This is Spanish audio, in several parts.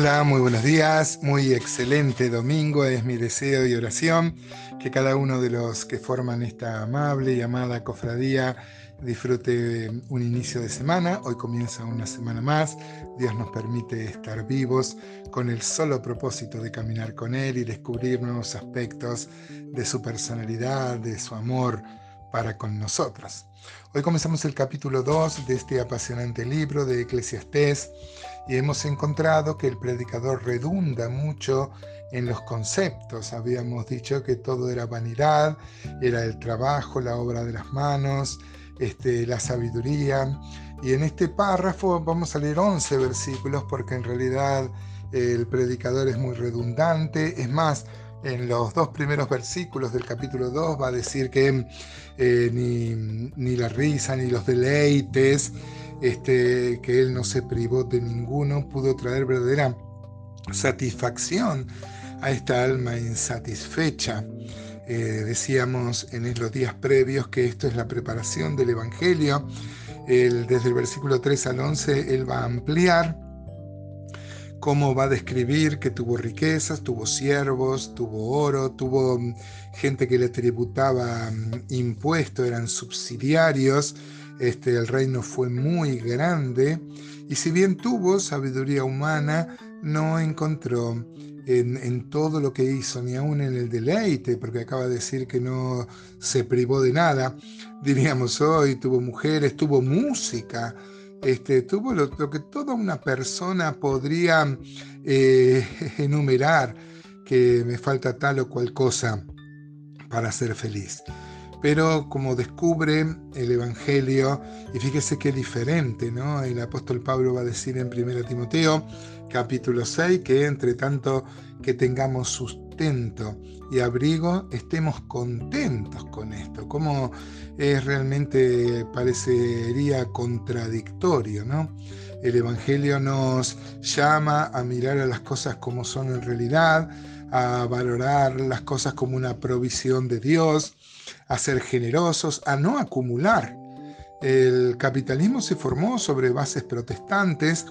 Hola, muy buenos días, muy excelente domingo, es mi deseo y oración que cada uno de los que forman esta amable y amada cofradía disfrute un inicio de semana. Hoy comienza una semana más, Dios nos permite estar vivos con el solo propósito de caminar con Él y descubrir nuevos aspectos de su personalidad, de su amor para con nosotros. Hoy comenzamos el capítulo 2 de este apasionante libro de Eclesiastés y hemos encontrado que el predicador redunda mucho en los conceptos. Habíamos dicho que todo era vanidad, era el trabajo, la obra de las manos, este, la sabiduría. Y en este párrafo vamos a leer 11 versículos porque en realidad el predicador es muy redundante. Es más, en los dos primeros versículos del capítulo 2 va a decir que eh, ni, la risa ni los deleites, este, que él no se privó de ninguno, pudo traer verdadera satisfacción a esta alma insatisfecha. Eh, decíamos en los días previos que esto es la preparación del Evangelio. desde el versículo 3 al 11 él va a ampliar cómo va a describir que tuvo riquezas, tuvo siervos, tuvo oro, tuvo mm, gente que le tributaba mm, impuestos, eran subsidiarios, este, el reino fue muy grande y si bien tuvo sabiduría humana, no encontró en, todo lo que hizo, ni aún en el deleite, porque acaba de decir que no se privó de nada, diríamos hoy, tuvo mujeres, tuvo música, este, tuvo lo, que toda una persona podría eh, enumerar, que me falta tal o cual cosa para ser feliz. Pero como descubre el Evangelio, y fíjese qué diferente, ¿no? El apóstol Pablo va a decir en 1 Timoteo, capítulo 6, que entre tanto que tengamos sustento y abrigo, estemos contentos con esto. Como es realmente parecería contradictorio, ¿no? El Evangelio nos llama a mirar a las cosas como son en realidad, a valorar las cosas como una provisión de Dios, a ser generosos, a no acumular. El capitalismo se formó sobre bases protestantes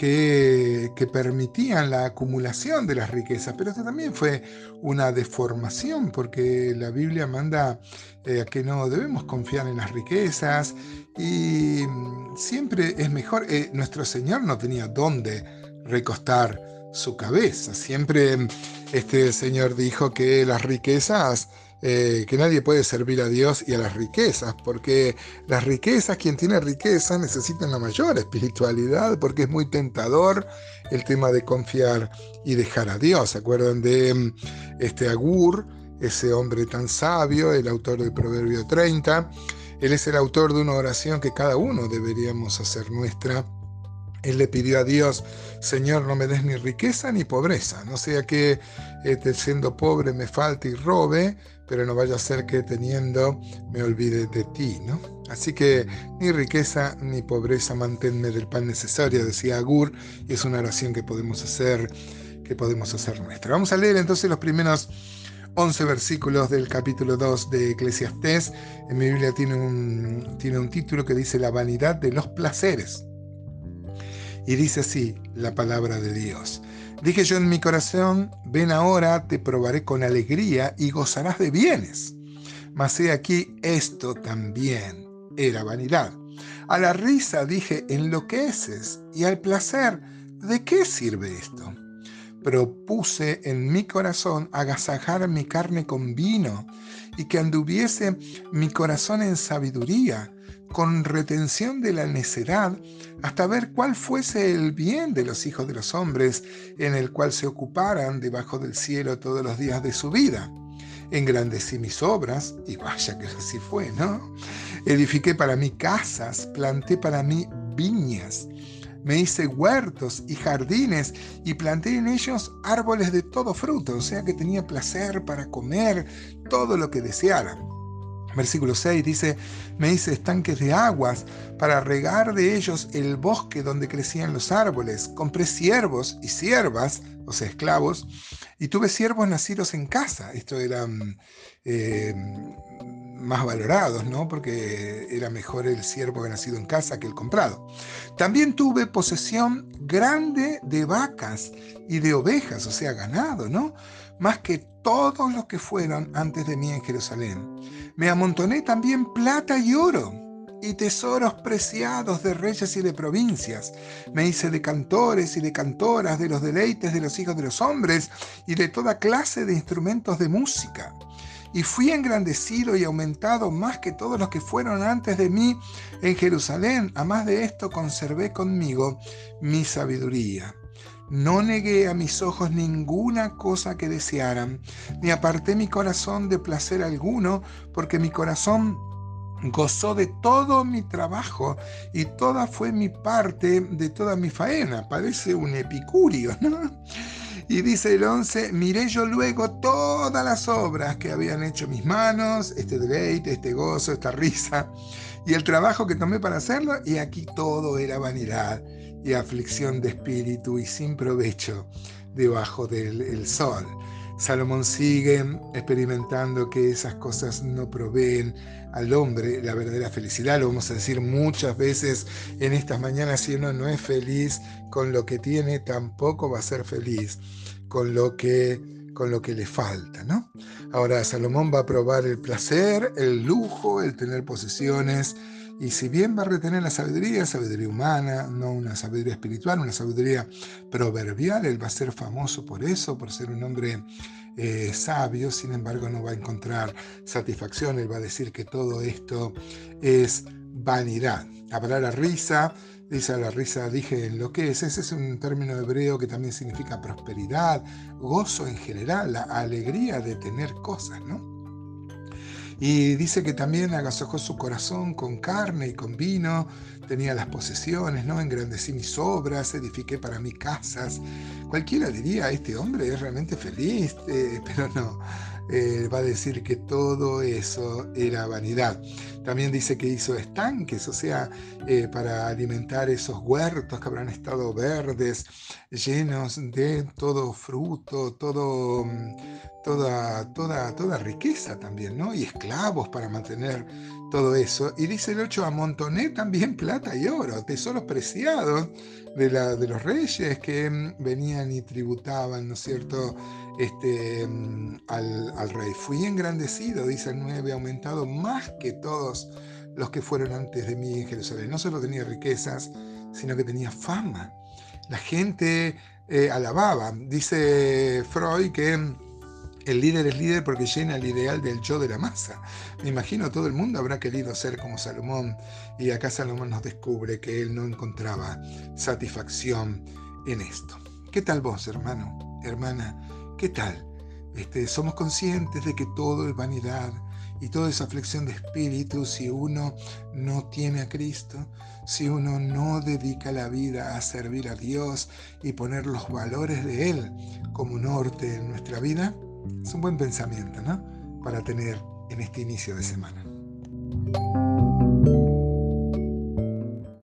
que, permitían la acumulación de las riquezas, pero esto también fue una deformación, porque la Biblia manda eh, que no debemos confiar en las riquezas y mm, siempre es mejor, eh, nuestro Señor no tenía dónde recostar su cabeza, siempre este Señor dijo que las riquezas eh, que nadie puede servir a Dios y a las riquezas, porque las riquezas, quien tiene riquezas necesita una mayor espiritualidad, porque es muy tentador el tema de confiar y dejar a Dios. ¿Se acuerdan de este Agur, ese hombre tan sabio, el autor del Proverbio 30? Él es el autor de una oración que cada uno deberíamos hacer nuestra. Él le pidió a Dios, Señor, no me des ni riqueza ni pobreza, no sea que este, siendo pobre me falte y robe, pero no vaya a ser que teniendo me olvide de ti, ¿no? Así que ni riqueza ni pobreza manténme del pan necesario, decía Agur, y es una oración que podemos hacer, que podemos hacer nuestra. Vamos a leer entonces los primeros 11 versículos del capítulo 2 de Eclesiastés. En mi Biblia tiene un, tiene un título que dice La vanidad de los placeres. Y dice así la palabra de Dios. Dije yo en mi corazón, ven ahora, te probaré con alegría y gozarás de bienes. Mas he aquí, esto también era vanidad. A la risa dije, enloqueces, y al placer, ¿de qué sirve esto? Propuse en mi corazón agasajar mi carne con vino, y que anduviese mi corazón en sabiduría, con retención de la necedad, hasta ver cuál fuese el bien de los hijos de los hombres, en el cual se ocuparan debajo del cielo todos los días de su vida. Engrandecí mis obras, y vaya que así fue, ¿no? Edifiqué para mí casas, planté para mí viñas, me hice huertos y jardines y planté en ellos árboles de todo fruto, o sea que tenía placer para comer todo lo que deseara. Versículo 6 dice, me hice estanques de aguas para regar de ellos el bosque donde crecían los árboles. Compré siervos y siervas, o sea, esclavos, y tuve siervos nacidos en casa. Esto eran eh, más valorados, ¿no? Porque era mejor el siervo que nacido en casa que el comprado. También tuve posesión grande de vacas y de ovejas, o sea, ganado, ¿no? Más que todos los que fueron antes de mí en Jerusalén. Me amontoné también plata y oro y tesoros preciados de reyes y de provincias. Me hice de cantores y de cantoras, de los deleites de los hijos de los hombres y de toda clase de instrumentos de música. Y fui engrandecido y aumentado más que todos los que fueron antes de mí en Jerusalén. A más de esto conservé conmigo mi sabiduría. No negué a mis ojos ninguna cosa que desearan, ni aparté mi corazón de placer alguno, porque mi corazón gozó de todo mi trabajo y toda fue mi parte de toda mi faena. Parece un epicurio, ¿no? Y dice el 11, miré yo luego todas las obras que habían hecho mis manos, este deleite, este gozo, esta risa, y el trabajo que tomé para hacerlo, y aquí todo era vanidad y aflicción de espíritu y sin provecho debajo del sol. Salomón sigue experimentando que esas cosas no proveen al hombre la verdadera felicidad. Lo vamos a decir muchas veces en estas mañanas, si uno no es feliz con lo que tiene, tampoco va a ser feliz con lo que, con lo que le falta. ¿no? Ahora Salomón va a probar el placer, el lujo, el tener posesiones, y si bien va a retener la sabiduría, sabiduría humana, no una sabiduría espiritual, una sabiduría proverbial, él va a ser famoso por eso, por ser un hombre eh, sabio, sin embargo no va a encontrar satisfacción, él va a decir que todo esto es vanidad. La palabra risa, dice la risa, dije en lo que es, ese es un término hebreo que también significa prosperidad, gozo en general, la alegría de tener cosas, ¿no? Y dice que también agasojó su corazón con carne y con vino, tenía las posesiones, ¿no? Engrandecí mis obras, edifiqué para mí casas. Cualquiera diría, este hombre es realmente feliz, eh, pero no. Eh, va a decir que todo eso era vanidad. También dice que hizo estanques, o sea, eh, para alimentar esos huertos que habrán estado verdes, llenos de todo fruto, todo, mm, toda, toda, toda riqueza también, ¿no? Y esclavos para mantener todo eso. Y dice el 8, amontoné también plata y oro, tesoros preciados de, la, de los reyes que mm, venían y tributaban, ¿no es cierto?, este, mm, al, al, rey. Fui engrandecido, dice el 9, aumentado más que todos los que fueron antes de mí en Jerusalén. No solo tenía riquezas, sino que tenía fama. La gente eh, alababa. Dice Freud que el líder es líder porque llena el ideal del yo de la masa. Me imagino todo el mundo habrá querido ser como Salomón y acá Salomón nos descubre que él no encontraba satisfacción en esto. ¿Qué tal vos, hermano, hermana? ¿Qué tal? Este, somos conscientes de que todo es vanidad y toda esa aflicción de espíritu si uno no tiene a Cristo, si uno no dedica la vida a servir a Dios y poner los valores de Él como norte en nuestra vida. Es un buen pensamiento, ¿no? Para tener en este inicio de semana.